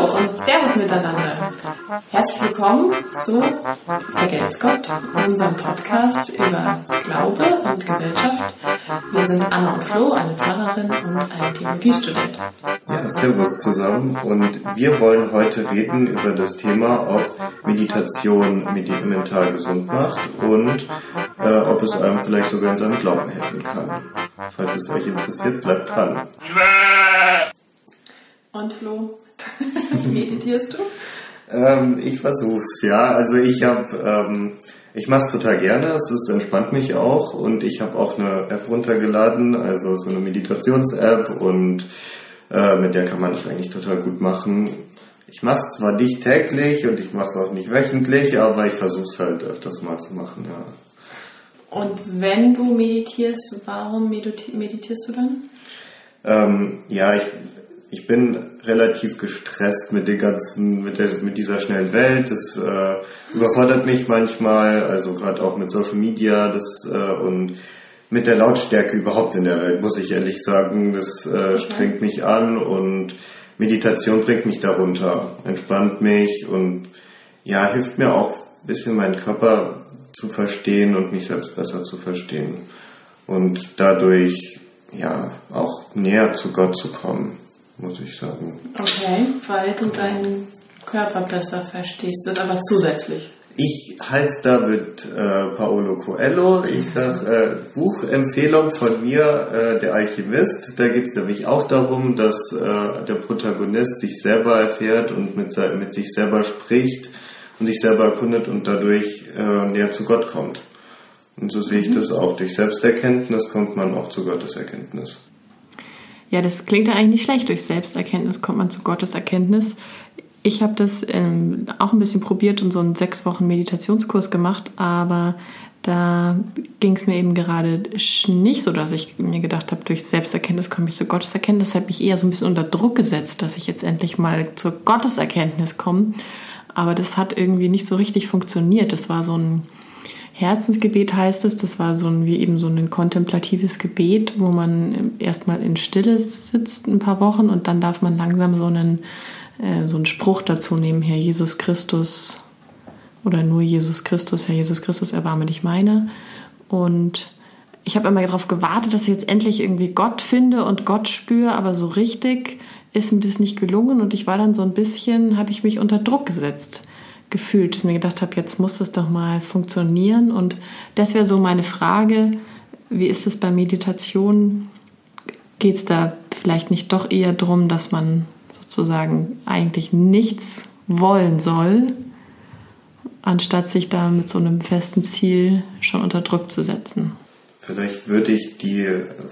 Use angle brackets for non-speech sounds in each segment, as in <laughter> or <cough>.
Hallo und Servus miteinander. Herzlich willkommen zu Vergelt's Gott, unserem Podcast über Glaube und Gesellschaft. Wir sind Anna und Flo, eine Pfarrerin und ein Theologiestudent. Ja, Servus zusammen und wir wollen heute reden über das Thema, ob Meditation mental gesund macht und äh, ob es einem vielleicht sogar in seinem Glauben helfen kann. Falls es euch interessiert, bleibt dran. Und Flo, <laughs> meditierst du? Ähm, ich versuch's, ja. Also ich habe, ähm, ich mache es total gerne. Es entspannt mich auch und ich habe auch eine App runtergeladen, also so eine Meditations-App und äh, mit der kann man das eigentlich total gut machen. Ich mache es zwar nicht täglich und ich mache es auch nicht wöchentlich, aber ich versuche es halt öfters mal zu machen, ja. Und wenn du meditierst, warum meditierst du dann? Ähm, ja, ich ich bin relativ gestresst mit den ganzen, mit, der, mit dieser schnellen Welt. Das äh, überfordert mich manchmal, also gerade auch mit Social Media das, äh, und mit der Lautstärke überhaupt in der Welt, muss ich ehrlich sagen. Das äh, strengt mich an und Meditation bringt mich darunter, entspannt mich und ja, hilft mir auch ein bisschen meinen Körper zu verstehen und mich selbst besser zu verstehen und dadurch ja auch näher zu Gott zu kommen muss ich sagen. Okay, weil du deinen Körper besser verstehst. Das ist aber zusätzlich. Ich halte da mit äh, Paolo Coelho. Ich sag äh, Buchempfehlung von mir, äh, der Alchemist. Da geht es nämlich auch darum, dass äh, der Protagonist sich selber erfährt und mit, mit sich selber spricht und sich selber erkundet und dadurch äh, näher zu Gott kommt. Und so sehe ich mhm. das auch. Durch Selbsterkenntnis kommt man auch zu Gottes Erkenntnis. Ja, das klingt ja eigentlich nicht schlecht. Durch Selbsterkenntnis kommt man zu Gottes Erkenntnis. Ich habe das ähm, auch ein bisschen probiert und so einen sechs Wochen Meditationskurs gemacht, aber da ging es mir eben gerade nicht so, dass ich mir gedacht habe, durch Selbsterkenntnis komme ich zu Gotteserkenntnis. Das hat mich eher so ein bisschen unter Druck gesetzt, dass ich jetzt endlich mal zur Gotteserkenntnis komme. Aber das hat irgendwie nicht so richtig funktioniert. Das war so ein Herzensgebet heißt es, das war so ein, wie eben so ein kontemplatives Gebet, wo man erstmal in Stille sitzt ein paar Wochen und dann darf man langsam so einen, äh, so einen Spruch dazu nehmen, Herr Jesus Christus oder nur Jesus Christus, Herr Jesus Christus, erbarme dich meiner. Und ich habe immer darauf gewartet, dass ich jetzt endlich irgendwie Gott finde und Gott spüre, aber so richtig ist mir das nicht gelungen. Und ich war dann so ein bisschen, habe ich mich unter Druck gesetzt gefühlt, dass ich mir gedacht habe, jetzt muss es doch mal funktionieren. Und das wäre so meine Frage, wie ist es bei Meditation? Geht es da vielleicht nicht doch eher darum, dass man sozusagen eigentlich nichts wollen soll, anstatt sich da mit so einem festen Ziel schon unter Druck zu setzen? Vielleicht würde ich die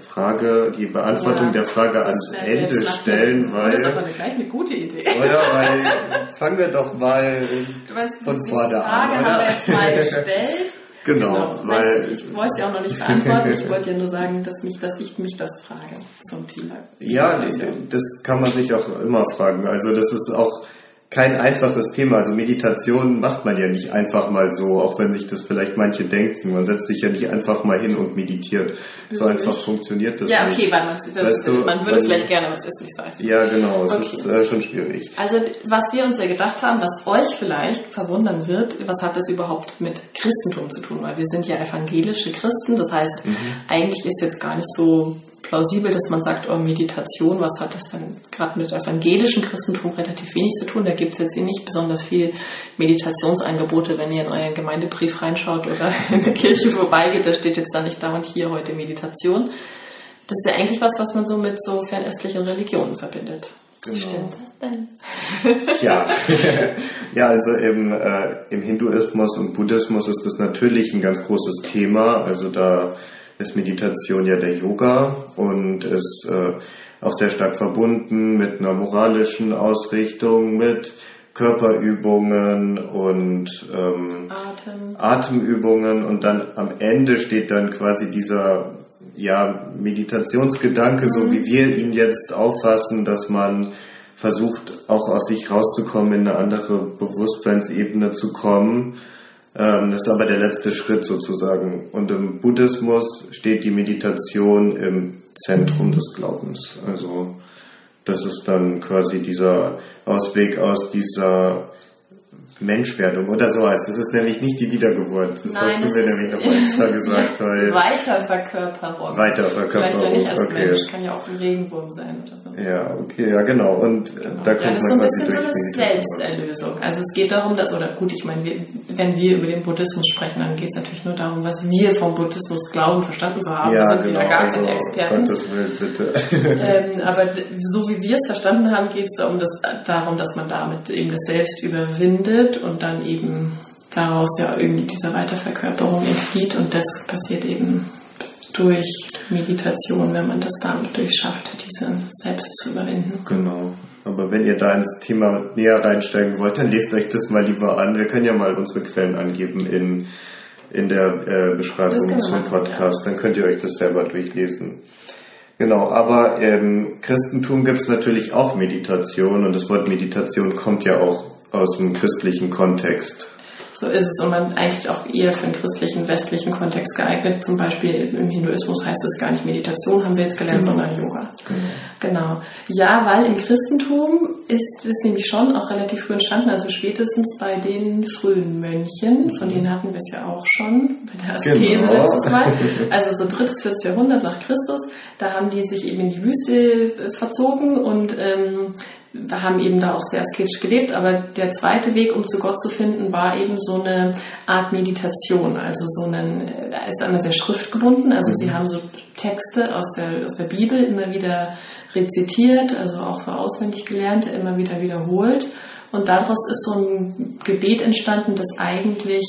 Frage, die Beantwortung ja, der Frage ans Ende stellen, weil. Das ist aber gleich eine gute Idee. Oder weil <laughs> fangen wir doch mal meinst, von vorne an. Die Frage haben wir jetzt mal <laughs> gestellt. Genau. genau. Weil weißt du, ich wollte sie auch noch nicht beantworten. Ich wollte ja nur sagen, dass, mich, dass ich mich das frage zum Thema. Ja, das kann man sich auch immer fragen. Also das ist auch kein einfaches Thema. Also Meditation macht man ja nicht einfach mal so, auch wenn sich das vielleicht manche denken. Man setzt sich ja nicht einfach mal hin und meditiert. So einfach funktioniert das ja, nicht. Ja, okay, weil man, weißt du, man würde vielleicht gerne, aber es ist nicht so einfach. Ja, genau, es okay. ist äh, schon schwierig. Also was wir uns ja gedacht haben, was euch vielleicht verwundern wird, was hat das überhaupt mit Christentum zu tun? Weil wir sind ja evangelische Christen, das heißt, mhm. eigentlich ist jetzt gar nicht so plausibel, dass man sagt, oh, Meditation, was hat das denn gerade mit evangelischem Christentum relativ wenig zu tun? Da gibt es jetzt hier nicht besonders viel Meditationsangebote, wenn ihr in euren Gemeindebrief reinschaut oder <laughs> in der Kirche vorbeigeht, da steht jetzt da nicht dauernd hier heute Meditation. Das ist ja eigentlich was, was man so mit so fernöstlichen Religionen verbindet. Genau. Stimmt das denn? Ja, <laughs> ja also im, äh, im Hinduismus und Buddhismus ist das natürlich ein ganz großes Thema. Also da ist Meditation ja der Yoga und ist äh, auch sehr stark verbunden mit einer moralischen Ausrichtung, mit Körperübungen und ähm, Atem. Atemübungen und dann am Ende steht dann quasi dieser ja, Meditationsgedanke, mhm. so wie wir ihn jetzt auffassen, dass man versucht, auch aus sich rauszukommen, in eine andere Bewusstseinsebene zu kommen ähm, das ist aber der letzte Schritt sozusagen. Und im Buddhismus steht die Meditation im Zentrum des Glaubens. Also das ist dann quasi dieser Ausweg aus dieser Menschwerdung oder so heißt. Das ist nämlich nicht die Wiedergeburt. Das Nein, hast du das mir ist- nämlich noch mal <laughs> extra gesagt <laughs> heute. Weiterverkörperung. Weiterverkörperung, Vielleicht ja nicht als okay. Mensch, kann ja auch ein Regenwurm sein oder so. Ja, okay, ja genau. Und äh, da ja, kommt das ist so man ein quasi bisschen so durch eine. Selbsterlösung. Also es geht darum, dass, oder gut, ich meine, wir, wenn wir über den Buddhismus sprechen, dann geht es natürlich nur darum, was wir vom Buddhismus glauben, verstanden zu haben. Ja, wir sind genau. wieder gar Also, keine Experten. Gottes Willen, bitte. <laughs> Ähm, aber so wie wir es verstanden haben, geht es darum, dass, darum, dass man damit eben das Selbst überwindet und dann eben daraus ja irgendwie diese Weiterverkörperung entflieht und das passiert eben durch Meditation, wenn man das damit durchschafft, diese Selbst zu überwinden. Genau. Aber wenn ihr da ins Thema näher reinsteigen wollt, dann lest euch das mal lieber an. Wir können ja mal unsere Quellen angeben in, in der äh, Beschreibung zum Podcast. Dann könnt ihr euch das selber durchlesen. Genau, aber im Christentum gibt es natürlich auch Meditation und das Wort Meditation kommt ja auch aus dem christlichen Kontext. So ist es und man eigentlich auch eher für einen christlichen, westlichen Kontext geeignet. Zum Beispiel im Hinduismus heißt es gar nicht Meditation, haben wir jetzt gelernt, sondern Yoga. Genau. Ja, weil im Christentum ist es nämlich schon auch relativ früh entstanden, also spätestens bei den frühen Mönchen, von denen hatten wir es ja auch schon bei der Askese Genau. letztes Mal. <laughs> Also so drittes, viertes Jahrhundert nach Christus, da haben die sich eben in die Wüste äh, verzogen und ähm, wir haben eben da auch sehr asketisch gelebt, aber der zweite Weg, um zu Gott zu finden, war eben so eine Art Meditation, also so einen, ist einmal sehr schriftgebunden, also sie haben so Texte aus der, aus der Bibel immer wieder rezitiert, also auch so auswendig gelernt, immer wieder wiederholt. Und daraus ist so ein Gebet entstanden, das eigentlich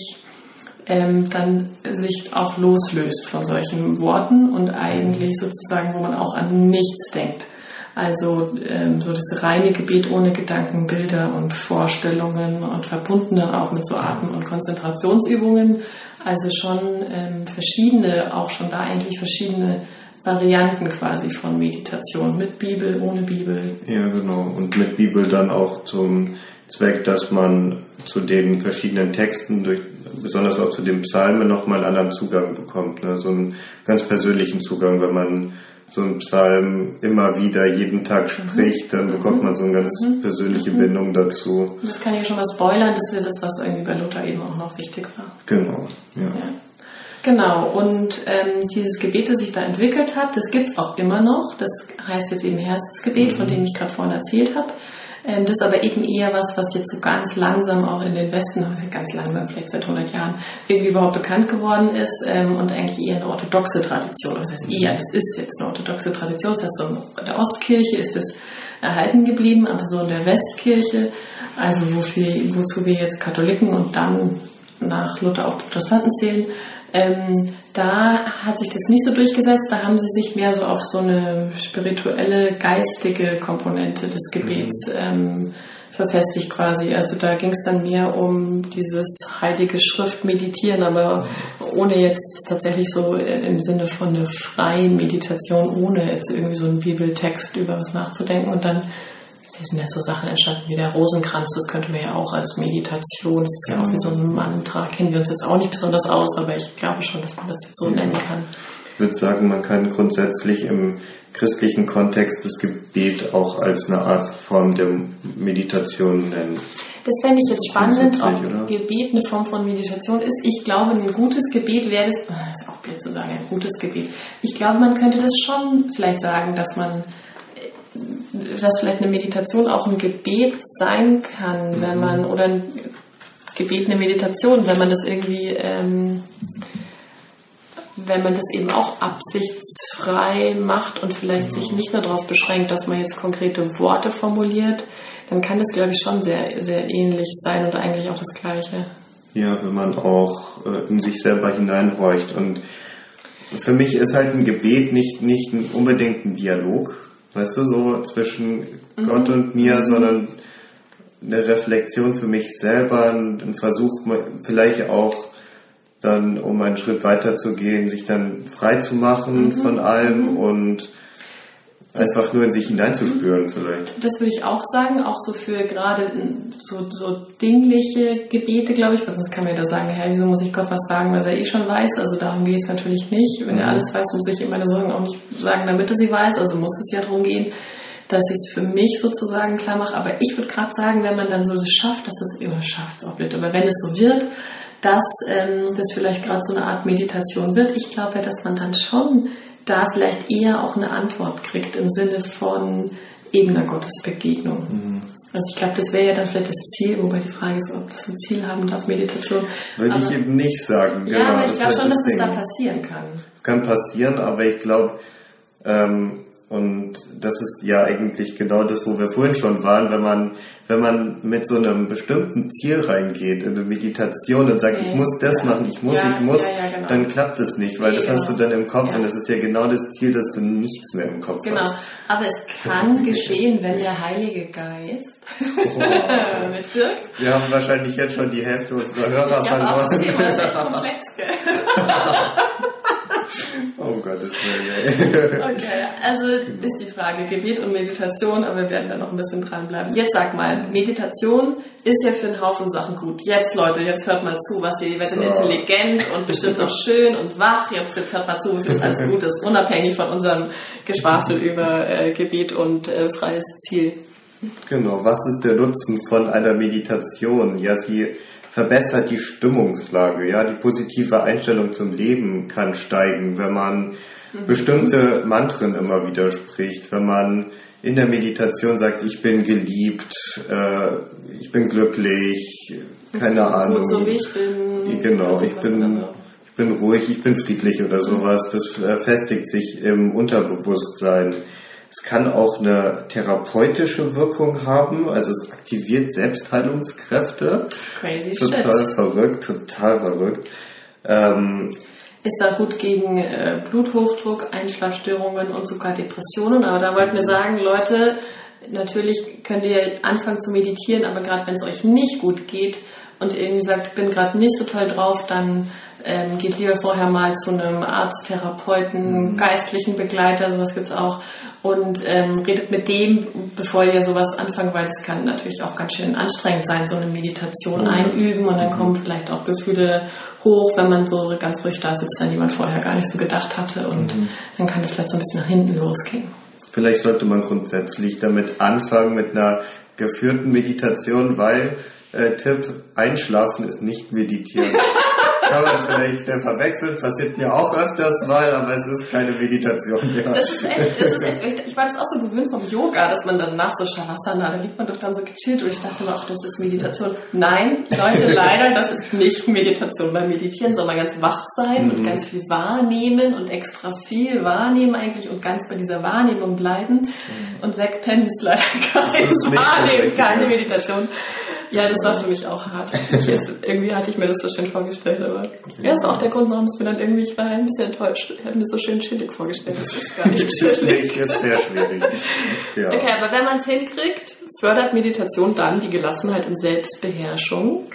ähm, dann sich auch loslöst von solchen Worten und eigentlich sozusagen, wo man auch an nichts denkt. Also ähm, so das reine Gebet ohne Gedanken, Bilder und Vorstellungen und verbunden dann auch mit so Atem- und Konzentrationsübungen. Also schon ähm, verschiedene, auch schon da eigentlich verschiedene Varianten quasi von Meditation. Mit Bibel, ohne Bibel. Ja, genau. Und mit Bibel dann auch zum Zweck, dass man zu den verschiedenen Texten, durch, besonders auch zu den Psalmen, nochmal einen anderen Zugang bekommt. Ne? So einen ganz persönlichen Zugang, wenn man so einen Psalm immer wieder jeden Tag spricht, dann bekommt man so eine ganz persönliche Bindung dazu. Das kann ich schon mal spoilern, das ist ja das, was irgendwie bei Luther eben auch noch wichtig war. Genau, ja. Ja. Genau, und ähm, dieses Gebet, das sich da entwickelt hat, das gibt's auch immer noch. Das heißt jetzt eben Herzensgebet, von dem ich gerade vorhin erzählt habe. Ähm, das ist aber eben eher was, was jetzt so ganz langsam auch in den Westen, also ganz langsam, vielleicht seit 100 Jahren, irgendwie überhaupt bekannt geworden ist ähm, und eigentlich eher eine orthodoxe Tradition. Das heißt eher, das ist jetzt eine orthodoxe Tradition. Das heißt, so in der Ostkirche ist es erhalten geblieben, aber so in der Westkirche, also wofür, wozu wir jetzt Katholiken und dann nach Luther auch Protestanten zählen, ähm, da hat sich das nicht so durchgesetzt. Da haben sie sich mehr so auf so eine spirituelle, geistige Komponente des Gebets ähm, verfestigt quasi. Also da ging es dann mehr um dieses heilige Schrift meditieren, aber ohne jetzt tatsächlich so im Sinne von einer freien Meditation, ohne jetzt irgendwie so einen Bibeltext über was nachzudenken und dann es sind jetzt so Sachen entstanden wie der Rosenkranz, das könnte man ja auch als Meditation, das ist ja auch wie so ein Mantra, kennen wir uns jetzt auch nicht besonders aus, aber ich glaube schon, dass man das jetzt so nennen kann. Ich würde sagen, man kann grundsätzlich im christlichen Kontext das Gebet auch als eine Art Form der Meditation nennen. Das fände ich jetzt spannend, ob oder? Gebet eine Form von Meditation ist. Ich glaube, ein gutes Gebet wäre das, das ist auch blöd zu sagen, ein gutes Gebet. Ich glaube, man könnte das schon vielleicht sagen, dass man, dass vielleicht eine Meditation auch ein Gebet sein kann, wenn man, oder ein Gebet eine Meditation, wenn man das irgendwie, ähm, wenn man das eben auch absichtsfrei macht und vielleicht sich nicht nur darauf beschränkt, dass man jetzt konkrete Worte formuliert, dann kann das, glaube ich, schon sehr, sehr ähnlich sein und eigentlich auch das Gleiche. Ja, wenn man auch äh, in sich selber hineinhorcht. Und für mich ist halt ein Gebet nicht, nicht unbedingt ein Dialog, weißt du, so zwischen Gott und mir, sondern eine Reflexion für mich selber, ein, Versuch, vielleicht auch dann, um einen Schritt weiter zu gehen, sich dann frei zu machen von allem und einfach nur in sich hineinzuspüren vielleicht. Das würde ich auch sagen, auch so für gerade so, so dingliche Gebete, glaube ich, weil sonst kann man ja da sagen, Herr, wieso muss ich Gott was sagen, was er eh schon weiß? Also darum geht es natürlich nicht. Wenn er alles weiß, muss ich ihm meine Sorgen auch nicht sagen, damit er sie weiß. Also muss es ja darum gehen, dass ich es für mich sozusagen klar mache. Aber ich würde gerade sagen, wenn man dann so das schafft, dass es immer schafft, auch blöd, aber wenn es so wird, dass ähm, das vielleicht gerade so eine Art Meditation wird, ich glaube, dass man dann schon da vielleicht eher auch eine Antwort kriegt im Sinne von eben einer Gottesbegegnung. Mhm. Also ich glaube, das wäre ja dann vielleicht das Ziel, wobei die Frage ist, ob das ein Ziel haben darf, Meditation. Würde ich eben nicht sagen. Ja, genau, aber ich glaube schon, dass das da passieren kann. Es kann passieren, aber ich glaube, ähm, und das ist ja eigentlich genau das, wo wir vorhin schon waren, wenn man, wenn man mit so einem bestimmten Ziel reingeht, in eine Meditation und sagt, okay. ich muss das ja. machen, ich muss, ja, ich muss, ja, genau. dann klappt das nicht, weil das genau. hast du dann im Kopf und das ist ja genau das Ziel, dass du nichts mehr im Kopf genau. hast. Genau, aber es kann <laughs> geschehen, wenn der Heilige Geist oh. <laughs> <laughs> mitwirkt. Wir haben wahrscheinlich jetzt schon die Hälfte unserer Hörer verloren. Das Thema ist echt komplex, gell? Oh Gottes Willen. <laughs> okay, also ist die Frage Gebet und Meditation, aber wir werden da noch ein bisschen dranbleiben. Jetzt sag mal, Meditation ist ja für einen Haufen Sachen gut. Jetzt, Leute, jetzt hört mal zu, was ihr, ihr werdet so. intelligent und bestimmt noch schön und wach. Jetzt, jetzt hört mal zu, wie viel alles gut ist, unabhängig von unserem Geschwafel <laughs> über äh, Gebet und äh, freies Ziel. Genau, was ist der Nutzen von einer Meditation? Ja, sie verbessert die Stimmungslage. Ja, die positive Einstellung zum Leben kann steigen, wenn man mhm. bestimmte Mantren immer wieder spricht, wenn man in der Meditation sagt, ich bin geliebt, äh, ich bin glücklich, keine ich Ahnung. Gut, so wie ich bin. Genau, ich bin, ich bin ruhig, ich bin friedlich oder sowas. Das äh, festigt sich im Unterbewusstsein. Es kann auch eine therapeutische Wirkung haben, also es aktiviert Selbstheilungskräfte. Crazy total shit. verrückt, total verrückt. Ähm, ist da gut gegen äh, Bluthochdruck, Einschlafstörungen und sogar Depressionen. Aber da wollten wir sagen, Leute, natürlich könnt ihr anfangen zu meditieren, aber gerade wenn es euch nicht gut geht und ihr irgendwie sagt, ich bin gerade nicht so toll drauf, dann ähm, geht lieber vorher mal zu einem Arzt, Therapeuten, mhm. geistlichen Begleiter, sowas gibt es auch und ähm, redet mit dem, bevor ihr sowas anfangt, weil es kann natürlich auch ganz schön anstrengend sein, so eine Meditation mhm. einüben und dann kommen vielleicht auch Gefühle hoch, wenn man so ganz ruhig da sitzt, an die man vorher gar nicht so gedacht hatte und mhm. dann kann es vielleicht so ein bisschen nach hinten losgehen. Vielleicht sollte man grundsätzlich damit anfangen mit einer geführten Meditation, weil äh, Tipp, einschlafen ist nicht meditieren. <laughs> kann man vielleicht äh, verwechseln, passiert mir auch öfters mal, aber es ist keine Meditation mehr. Das ist echt, das ist echt, ich war das auch so gewöhnt vom Yoga, dass man dann nach so Shavasana, da liegt man doch dann so gechillt und ich dachte mir auch, das ist Meditation. Nein, Leute, <laughs> leider, das ist nicht Meditation. Beim Meditieren soll man ganz wach sein mhm. und ganz viel wahrnehmen und extra viel wahrnehmen eigentlich und ganz bei dieser Wahrnehmung bleiben. Mhm. Und wegpennen ist leider kein Wahrnehmen, keine Meditation. Ja, das war für mich auch hart. irgendwie hatte ich mir das so schön vorgestellt, aber ja, ist auch der Grund, warum es mir dann irgendwie, ich war ein bisschen enttäuscht. Ich hatte mir so schön chillig vorgestellt. Das ist gar nicht chillig. Ist sehr schwierig. Ja. Okay, aber wenn man es hinkriegt, fördert Meditation dann die Gelassenheit und Selbstbeherrschung,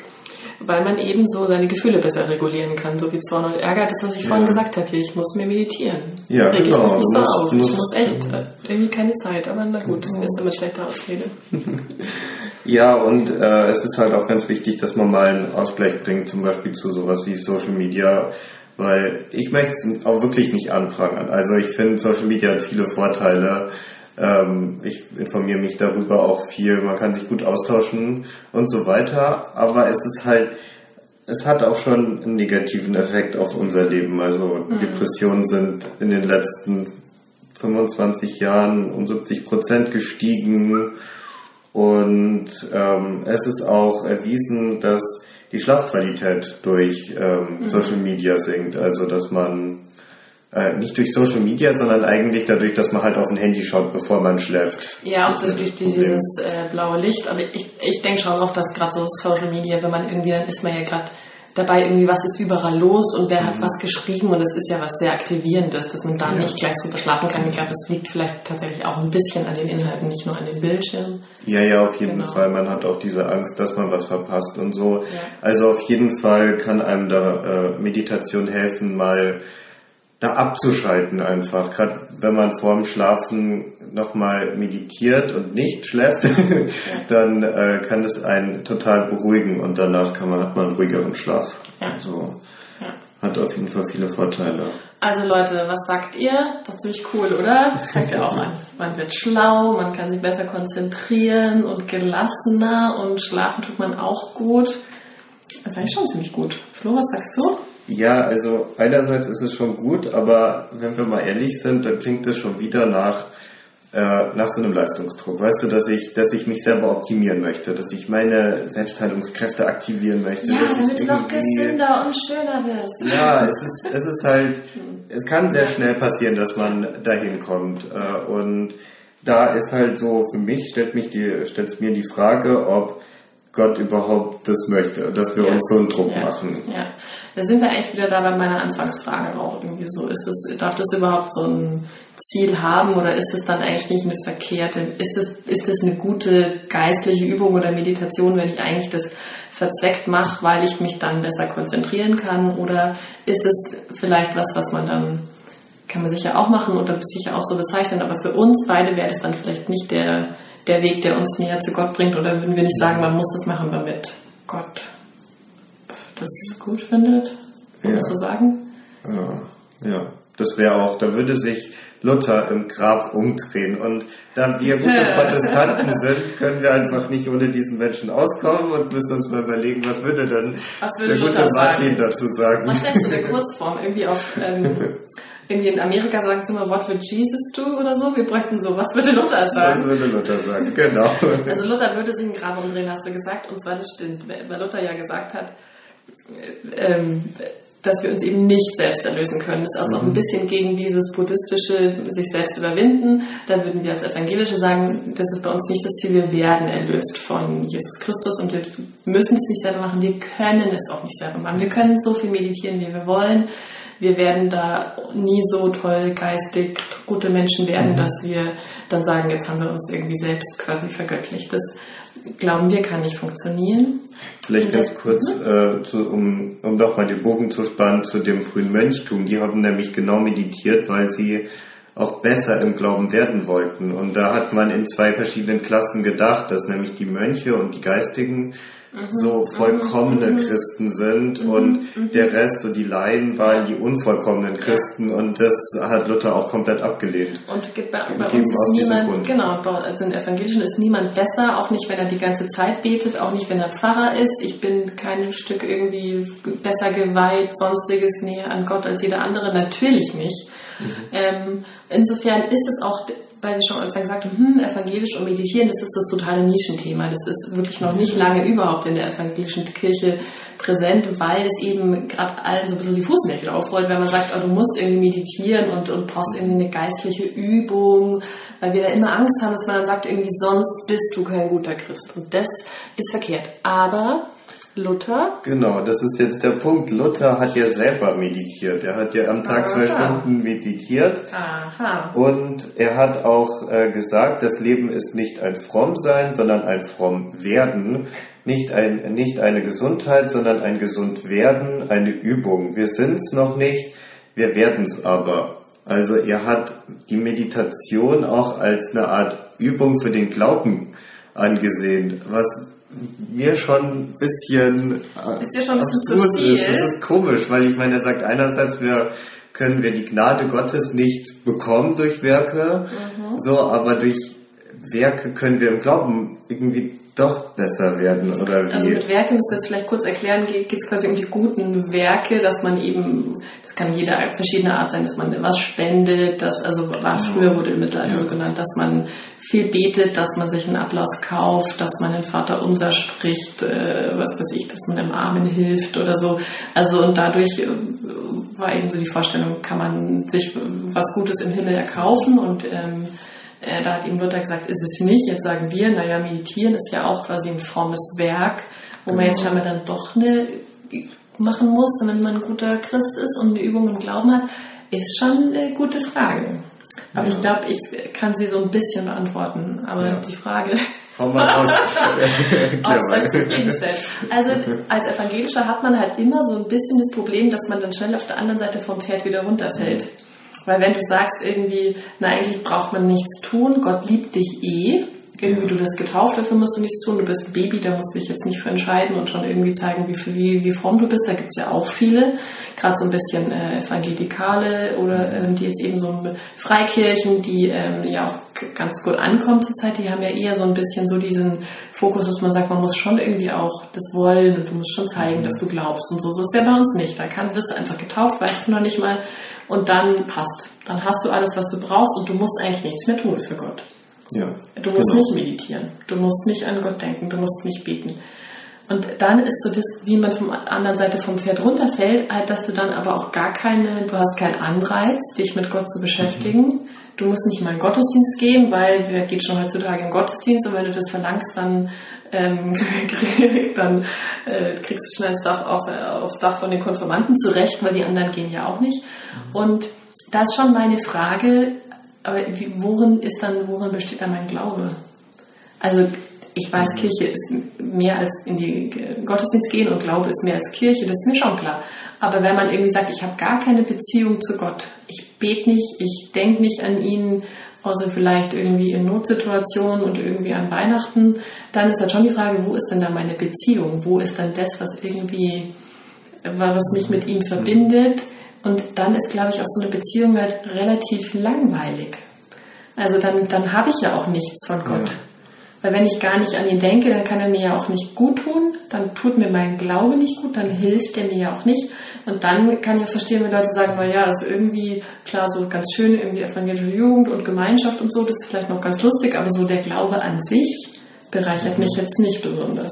weil man eben so seine Gefühle besser regulieren kann, so wie Zorn und Ärger. Das, was ich ja. vorhin gesagt habe, hier, ich muss mir meditieren. Ja, Reg genau. Ich muss mich so auf. Ich muss echt, äh, irgendwie keine Zeit, aber na gut, das ist immer schlechte Ausrede. <laughs> Ja, und äh, es ist halt auch ganz wichtig, dass man mal einen Ausgleich bringt, zum Beispiel zu sowas wie Social Media, weil ich möchte es auch wirklich nicht anprangern. Also ich finde, Social Media hat viele Vorteile. Ähm, ich informiere mich darüber auch viel, man kann sich gut austauschen und so weiter, aber es ist halt, es hat auch schon einen negativen Effekt auf unser Leben. Also mhm. Depressionen sind in den letzten 25 Jahren um 70 Prozent gestiegen. Und ähm, es ist auch erwiesen, dass die Schlafqualität durch ähm, mhm. Social Media sinkt. Also dass man äh, nicht durch Social Media, sondern eigentlich dadurch, dass man halt auf ein Handy schaut, bevor man schläft. Ja, auch das durch dieses äh, blaue Licht. Aber ich, ich denke schon auch, dass gerade so Social Media, wenn man irgendwie, dann ist man ja gerade dabei irgendwie, was ist überall los und wer mhm. hat was geschrieben und es ist ja was sehr Aktivierendes, dass man da ja. nicht gleich super schlafen kann. Ich glaube, es liegt vielleicht tatsächlich auch ein bisschen an den Inhalten, nicht nur an den Bildschirmen. Ja, ja, auf jeden genau. Fall. Man hat auch diese Angst, dass man was verpasst und so. Ja. Also auf jeden Fall kann einem da äh, Meditation helfen, mal da abzuschalten einfach. Gerade wenn man vorm Schlafen nochmal meditiert und nicht schläft, <laughs> dann äh, kann es einen total beruhigen und danach kann man, hat man einen ruhigeren Schlaf. Ja. Also, ja. Hat auf jeden Fall viele Vorteile. Also Leute, was sagt ihr? Doch ziemlich cool, oder? Das zeigt ja auch an. Man wird schlau, man kann sich besser konzentrieren und gelassener und schlafen tut man auch gut. Das war ich schon ziemlich gut. Flo, was sagst du? Ja, also einerseits ist es schon gut, aber wenn wir mal ehrlich sind, dann klingt es schon wieder nach äh, nach so einem Leistungsdruck. Weißt du, dass ich, dass ich mich selber optimieren möchte, dass ich meine Selbstheilungskräfte aktivieren möchte. Ja, dass damit du noch gesünder und schöner wirst. Ja, es ist, es ist halt, es kann sehr schnell passieren, dass man dahin kommt. Äh, und da ist halt so, für mich stellt mich die, stellt mir die Frage, ob Gott überhaupt das möchte, dass wir ja. uns so einen Druck ja. machen. Ja, da sind wir eigentlich wieder da bei meiner Anfangsfrage auch irgendwie so. Ist es, darf das überhaupt so ein Ziel haben oder ist es dann eigentlich nicht eine verkehrte, ist es, ist es eine gute geistliche Übung oder Meditation, wenn ich eigentlich das verzweckt mache, weil ich mich dann besser konzentrieren kann oder ist es vielleicht was, was man dann, kann man sicher auch machen oder sicher auch so bezeichnen, aber für uns beide wäre das dann vielleicht nicht der, der Weg, der uns näher zu Gott bringt oder würden wir nicht sagen, man muss das machen, damit Gott das gut findet? Würdest ja. du sagen? Ja, ja. Das wäre auch, da würde sich Luther im Grab umdrehen. Und da wir gute <laughs> Protestanten sind, können wir einfach nicht ohne diesen Menschen auskommen und müssen uns mal überlegen, was würde denn was würde der gute Martin sagen? dazu sagen. Was vielleicht so eine Kurzform, <laughs> irgendwie auf... Ähm, irgendwie in Amerika sagen sie immer, what would Jesus do oder so. Wir bräuchten so, was würde Luther sagen? Was würde Luther sagen, genau. Also Luther würde sich im Grab umdrehen, hast du gesagt. Und zwar, das stimmt, weil Luther ja gesagt hat, ähm, dass wir uns eben nicht selbst erlösen können. Das ist also auch ein mhm. bisschen gegen dieses buddhistische sich selbst überwinden. Da würden wir als Evangelische sagen, das ist bei uns nicht das Ziel, wir werden erlöst von Jesus Christus und wir müssen es nicht selber machen, wir können es auch nicht selber machen. Wir können so viel meditieren, wie wir wollen. Wir werden da nie so toll geistig gute Menschen werden, mhm. dass wir dann sagen, jetzt haben wir uns irgendwie selbst quasi vergöttlicht. Das glauben wir kann nicht funktionieren. Vielleicht ganz kurz, äh, zu, um, um doch mal den Bogen zu spannen zu dem frühen Mönchtum. Die haben nämlich genau meditiert, weil sie auch besser im Glauben werden wollten. Und da hat man in zwei verschiedenen Klassen gedacht, dass nämlich die Mönche und die Geistigen Mhm. so vollkommene mhm. Christen sind mhm. und mhm. der Rest und die Laien waren die unvollkommenen Christen und das hat Luther auch komplett abgelehnt. Und bei, bei uns ist niemand, genau, also in Evangelischen ist niemand besser, auch nicht, wenn er die ganze Zeit betet, auch nicht, wenn er Pfarrer ist. Ich bin kein Stück irgendwie besser geweiht, sonstiges näher an Gott als jeder andere, natürlich nicht. Mhm. Ähm, insofern ist es auch weil wir schon am Anfang gesagt haben, hm, evangelisch und meditieren, das ist das totale Nischenthema. Das ist wirklich noch nicht lange überhaupt in der evangelischen Kirche präsent, weil es eben gerade allen so ein bisschen die Fußnägel aufrollt, wenn man sagt, oh, du musst irgendwie meditieren und, und brauchst irgendwie eine geistliche Übung, weil wir da immer Angst haben, dass man dann sagt, irgendwie sonst bist du kein guter Christ. Und das ist verkehrt. Aber Luther? Genau, das ist jetzt der Punkt. Luther hat ja selber meditiert. Er hat ja am Tag Aha. zwei Stunden meditiert. Aha. Und er hat auch äh, gesagt, das Leben ist nicht ein Frommsein, sondern ein Frommwerden. Nicht, ein, nicht eine Gesundheit, sondern ein Gesundwerden, eine Übung. Wir sind es noch nicht, wir werden es aber. Also er hat die Meditation auch als eine Art Übung für den Glauben angesehen, was mir schon ein bisschen, äh, ist dir schon ein bisschen zu viel? Ist. Das ist komisch, weil ich meine, er sagt einerseits, wir können wir die Gnade Gottes nicht bekommen durch Werke, mhm. so, aber durch Werke können wir im Glauben irgendwie doch besser werden oder wie? Also mit Werke müssen wir jetzt vielleicht kurz erklären, geht es quasi um die guten Werke, dass man eben, das kann jeder verschiedene Art sein, dass man was spendet, das also war früher wurde im Mittelalter ja. so genannt, dass man viel betet, dass man sich einen Ablass kauft, dass man den Vater unser spricht, äh, was weiß ich, dass man dem Armen hilft oder so. Also und dadurch äh, war eben so die Vorstellung, kann man sich was Gutes im Himmel erkaufen und ähm, äh, da hat ihm Luther gesagt, ist es nicht. Jetzt sagen wir, naja, meditieren ist ja auch quasi ein frommes Werk, wo genau. man jetzt scheinbar dann doch eine machen muss, damit man ein guter Christ ist und eine Übung im Glauben hat, ist schon eine gute Frage. Aber ja. ich glaube, ich kann sie so ein bisschen beantworten. Aber ja. die Frage. Hau mal raus. <laughs> Also als Evangelischer hat man halt immer so ein bisschen das Problem, dass man dann schnell auf der anderen Seite vom Pferd wieder runterfällt. Mhm. Weil wenn du sagst irgendwie, na eigentlich braucht man nichts tun, Gott liebt dich eh, irgendwie du bist getauft, dafür musst du nichts tun. Du bist ein Baby, da musst du dich jetzt nicht für entscheiden und schon irgendwie zeigen, wie, wie, wie fromm du bist. Da gibt's ja auch viele, gerade so ein bisschen äh, Evangelikale oder ähm, die jetzt eben so Freikirchen, die ähm, ja auch ganz gut ankommen zurzeit, die haben ja eher so ein bisschen so diesen Fokus, dass man sagt, man muss schon irgendwie auch das wollen und du musst schon zeigen, dass du glaubst und so. So ist ja bei uns nicht. Da kann, wirst du einfach getauft, weißt du noch nicht mal und dann passt. Dann hast du alles, was du brauchst und du musst eigentlich nichts mehr tun für Gott. Ja, du musst genau. nicht meditieren, du musst nicht an Gott denken, du musst nicht beten. Und dann ist so das, wie man von der anderen Seite vom Pferd runterfällt, halt, dass du dann aber auch gar keine, du hast keinen Anreiz, dich mit Gott zu beschäftigen. Mhm. Du musst nicht mal in den Gottesdienst gehen, weil wer geht schon heutzutage in den Gottesdienst und wenn du das verlangst, dann, ähm, <laughs> dann äh, kriegst du schnell das Dach auf, äh, aufs Dach von den Konformanten zurecht, weil die anderen gehen ja auch nicht. Mhm. Und da ist schon meine Frage, aber worin ist dann, worin besteht dann mein Glaube? Also ich weiß, mhm. Kirche ist mehr als in die Gottesdienst gehen und Glaube ist mehr als Kirche, das ist mir schon klar. Aber wenn man irgendwie sagt, ich habe gar keine Beziehung zu Gott, ich bete nicht, ich denke nicht an ihn, außer vielleicht irgendwie in Notsituationen und irgendwie an Weihnachten, dann ist dann schon die Frage, wo ist denn da meine Beziehung? Wo ist dann das, was irgendwie, was mich mit ihm verbindet? Und dann ist, glaube ich, auch so eine Beziehung halt relativ langweilig. Also dann, dann habe ich ja auch nichts von Gott. Ja. Weil wenn ich gar nicht an ihn denke, dann kann er mir ja auch nicht gut tun, dann tut mir mein Glaube nicht gut, dann hilft er mir ja auch nicht. Und dann kann ich ja verstehen, wenn Leute sagen, naja, also irgendwie, klar, so ganz schön, irgendwie evangelische Jugend und Gemeinschaft und so, das ist vielleicht noch ganz lustig, aber so der Glaube an sich bereichert mich jetzt nicht besonders.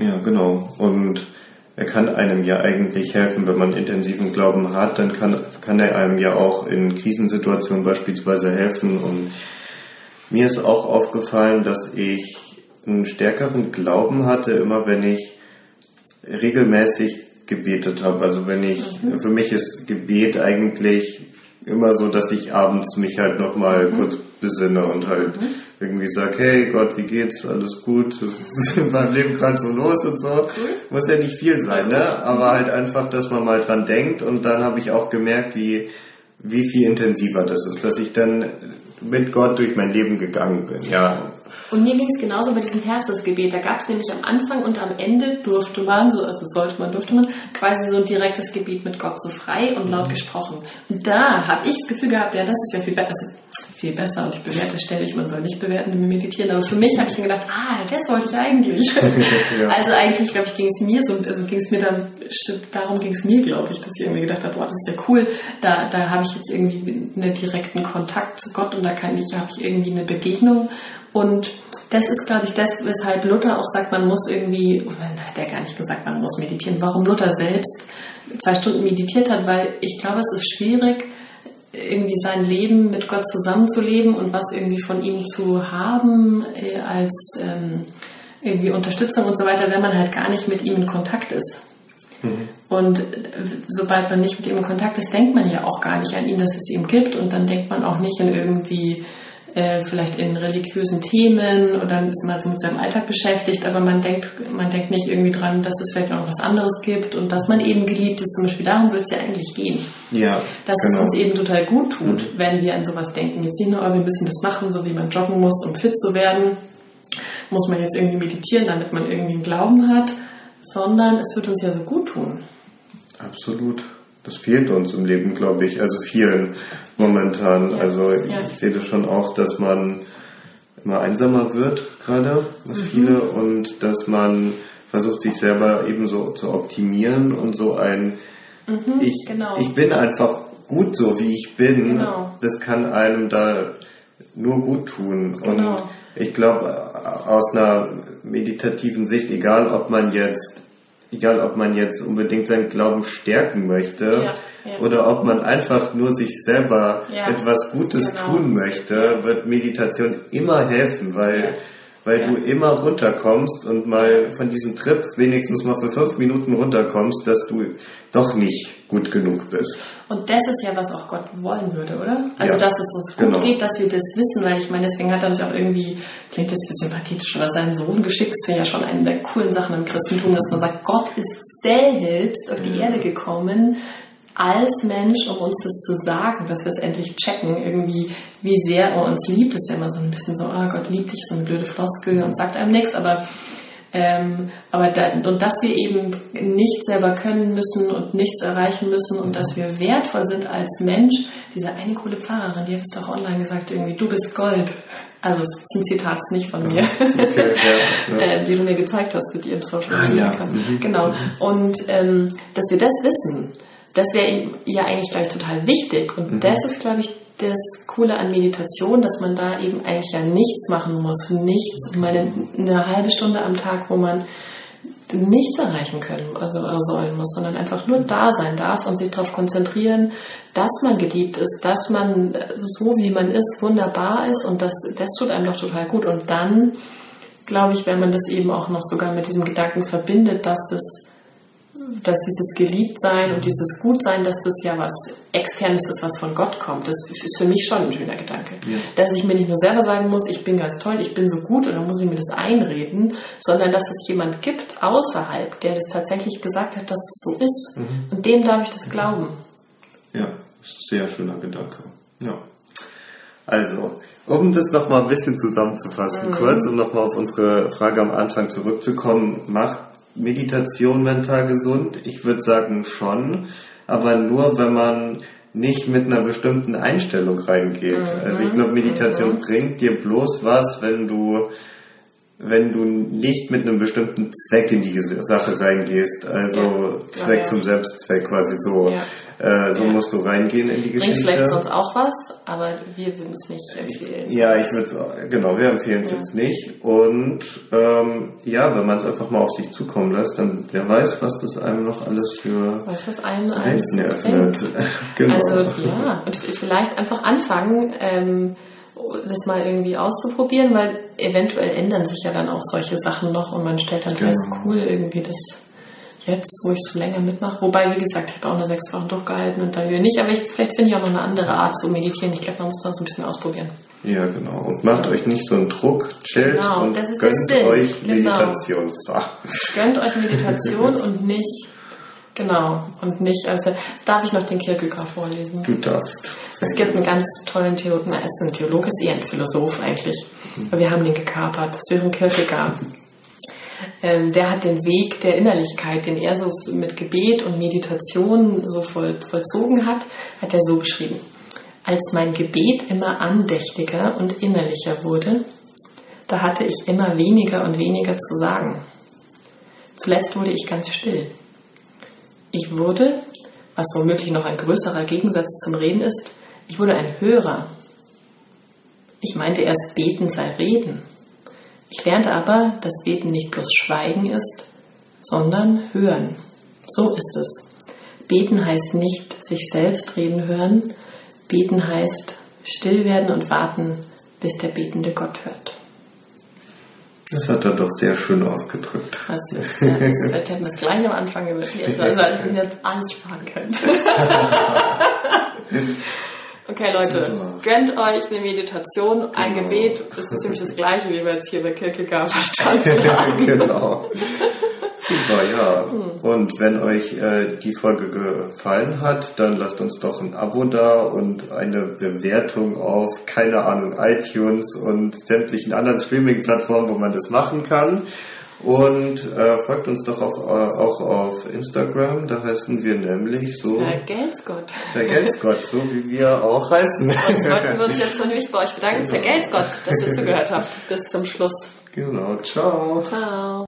Ja, genau. Und er kann einem ja eigentlich helfen, wenn man intensiven Glauben hat, dann kann, kann er einem ja auch in Krisensituationen beispielsweise helfen. Und mir ist auch aufgefallen, dass ich einen stärkeren Glauben hatte, immer wenn ich regelmäßig gebetet habe. Also wenn ich, mhm. für mich ist Gebet eigentlich immer so, dass ich abends mich halt nochmal mhm. kurz besinne und halt mhm. irgendwie sage, hey Gott, wie geht's? Alles gut? Was <laughs> ist in meinem Leben gerade so los und so. Cool. Muss ja nicht viel sein, ne? Aber halt einfach, dass man mal dran denkt und dann habe ich auch gemerkt, wie, wie viel intensiver das ist, dass ich dann mit Gott durch mein Leben gegangen bin, ja. Und mir ging es genauso bei diesem Herzensgebet. Da gab es nämlich am Anfang und am Ende durfte man, so also sollte man, durfte man, quasi so ein direktes Gebet mit Gott so frei und laut gesprochen. Und da habe ich das Gefühl gehabt, ja, das ist ja viel besser. Viel besser und ich bewerte ständig, man soll nicht bewerten, wir meditieren, aber für mich habe ich mir gedacht, ah, das wollte ich eigentlich. <laughs> ja. Also eigentlich, glaube ich, ging es mir so, also ging es mir dann, darum ging es mir, glaube ich, dass ich irgendwie gedacht habe, boah, das ist ja cool, da, da habe ich jetzt irgendwie einen direkten Kontakt zu Gott und da kann ich, habe ich irgendwie eine Begegnung. Und das ist, glaube ich, das, weshalb Luther auch sagt, man muss irgendwie, oh, hat er gar nicht gesagt, man muss meditieren, warum Luther selbst zwei Stunden meditiert hat, weil ich glaube, es ist schwierig, irgendwie sein Leben mit Gott zusammenzuleben und was irgendwie von ihm zu haben äh, als ähm, irgendwie Unterstützung und so weiter, wenn man halt gar nicht mit ihm in Kontakt ist. Mhm. Und äh, sobald man nicht mit ihm in Kontakt ist, denkt man ja auch gar nicht an ihn, dass es ihn gibt und dann denkt man auch nicht in irgendwie äh, vielleicht in religiösen Themen oder ist man so mit seinem Alltag beschäftigt, aber man denkt, man denkt nicht irgendwie dran, dass es vielleicht noch was anderes gibt und dass man eben geliebt ist. Zum Beispiel darum wird es ja eigentlich gehen. Ja, dass genau. es uns eben total gut tut, mhm. wenn wir an sowas denken. Jetzt nicht nur, oh, wir müssen das machen, so wie man joggen muss, um fit zu werden, muss man jetzt irgendwie meditieren, damit man irgendwie einen Glauben hat, sondern es wird uns ja so gut tun. Absolut. Das fehlt uns im Leben, glaube ich, also vielen momentan. Ja. Also ja. ich sehe das schon auch, dass man immer einsamer wird gerade, was mhm. viele, und dass man versucht, sich selber eben so zu optimieren und so ein mhm, ich, genau. ich bin einfach gut so, wie ich bin. Genau. Das kann einem da nur gut tun. Genau. Und ich glaube, aus einer meditativen Sicht, egal ob man jetzt egal ob man jetzt unbedingt seinen Glauben stärken möchte ja, ja. oder ob man einfach nur sich selber ja, etwas Gutes genau. tun möchte, wird Meditation immer helfen, weil, weil du immer runterkommst und mal von diesem Trip wenigstens mal für fünf Minuten runterkommst, dass du doch nicht gut genug bist. Und das ist ja, was auch Gott wollen würde, oder? Also, ja, dass es uns gut genau. geht, dass wir das wissen, weil ich meine, deswegen hat er uns ja auch irgendwie, klingt das ein bisschen pathetisch, aber seinen Sohn geschickt. Das ist ja schon eine der coolen Sachen im Christentum, dass man sagt, Gott ist selbst auf die Erde gekommen, als Mensch, um uns das zu sagen, dass wir es endlich checken, irgendwie, wie sehr er uns liebt. Das ist ja immer so ein bisschen so, oh Gott liebt dich, so eine blöde Floskel und sagt einem nichts, aber ähm, aber da, und dass wir eben nichts selber können müssen und nichts erreichen müssen und dass wir wertvoll sind als Mensch. Diese eine coole Pfarrerin, die hat es doch online gesagt, irgendwie, du bist Gold. Also es ist ein Zitat, ist nicht von mir, okay, ja, ja. <laughs> äh, die du mir gezeigt hast mit ihrem Social Media. Ah, ja. mhm. Genau. Und ähm, dass wir das wissen, das wäre ja eigentlich, glaube ich, total wichtig. Und mhm. das ist, glaube ich, das Coole an Meditation, dass man da eben eigentlich ja nichts machen muss, nichts, mal eine, eine halbe Stunde am Tag, wo man nichts erreichen können, also sollen muss, sondern einfach nur da sein darf und sich darauf konzentrieren, dass man geliebt ist, dass man so wie man ist wunderbar ist und das, das tut einem doch total gut. Und dann, glaube ich, wenn man das eben auch noch sogar mit diesem Gedanken verbindet, dass das dass dieses Geliebtsein und dieses Gutsein, dass das ja was Externes ist, was von Gott kommt. Das ist für mich schon ein schöner Gedanke. Ja. Dass ich mir nicht nur selber sagen muss, ich bin ganz toll, ich bin so gut und dann muss ich mir das einreden, sondern dass es jemand gibt außerhalb, der das tatsächlich gesagt hat, dass es so ist. Mhm. Und dem darf ich das glauben. Ja, sehr schöner Gedanke. Ja. Also, um das nochmal ein bisschen zusammenzufassen, mhm. kurz, um nochmal auf unsere Frage am Anfang zurückzukommen, macht Meditation mental gesund? Ich würde sagen schon, aber nur wenn man nicht mit einer bestimmten Einstellung reingeht. Mhm. Also ich glaube, Meditation mhm. bringt dir bloß was, wenn du wenn du nicht mit einem bestimmten Zweck in die Sache reingehst, also ja. Zweck ja, ja. zum Selbstzweck quasi so. Äh, so musst du reingehen in die Geschichte. Bringt vielleicht sonst auch was, aber wir würden es nicht empfehlen. Ja, ich würde genau, wir empfehlen es jetzt nicht. Und ähm, ja, wenn man es einfach mal auf sich zukommen lässt, dann wer weiß, was das einem noch alles für was das einem Welten eröffnet. <laughs> genau. Also ja, und vielleicht einfach anfangen. Ähm, das mal irgendwie auszuprobieren, weil eventuell ändern sich ja dann auch solche Sachen noch und man stellt dann genau. fest, cool, irgendwie das jetzt, wo ich so länger mitmache. Wobei, wie gesagt, ich habe auch nur sechs Wochen durchgehalten und dann wieder nicht, aber ich, vielleicht finde ich auch noch eine andere Art zu meditieren. Ich glaube, man muss das ein bisschen ausprobieren. Ja, genau. Und macht euch nicht so einen Druck, chillt genau, und gönnt euch genau. Meditation. So. Gönnt euch Meditation <laughs> und nicht, genau, und nicht, also darf ich noch den Kierkegaard vorlesen? Du darfst. Es gibt einen ganz tollen Theologen, er ist ein Theologe, ist eher ein Philosoph eigentlich. Aber wir haben den gekapert. Das wäre ein Kierkegaard. Ähm, der hat den Weg der Innerlichkeit, den er so mit Gebet und Meditation so voll, vollzogen hat, hat er so beschrieben. Als mein Gebet immer andächtiger und innerlicher wurde, da hatte ich immer weniger und weniger zu sagen. Zuletzt wurde ich ganz still. Ich wurde, was womöglich noch ein größerer Gegensatz zum Reden ist, ich wurde ein Hörer. Ich meinte erst, beten sei reden. Ich lernte aber, dass beten nicht bloß Schweigen ist, sondern hören. So ist es. Beten heißt nicht sich selbst reden hören. Beten heißt still werden und warten, bis der betende Gott hört. Das hat er doch sehr schön ausgedrückt. Das ist, ja, das hätten wir es gleich am Anfang überlegt, also hätten wir alles sparen können. <laughs> Okay, Leute, gönnt euch eine Meditation, genau. ein Gebet. Das ist nämlich das Gleiche, wie wir jetzt hier bei Kierkegaard <laughs> verstanden <laughs> haben. genau. <laughs> Super, ja. Hm. Und wenn euch äh, die Folge gefallen hat, dann lasst uns doch ein Abo da und eine Bewertung auf, keine Ahnung, iTunes und sämtlichen anderen Streaming-Plattformen, wo man das machen kann. Und äh, folgt uns doch auf, äh, auch auf Instagram, da heißen wir nämlich so. Vergelt's Gott. Vergelt's Gott, so wie wir auch heißen. Und sollten wir uns jetzt nämlich bei euch bedanken. Genau. Vergelt's Gott, dass ihr zugehört habt. Bis zum Schluss. Genau, ciao. Ciao.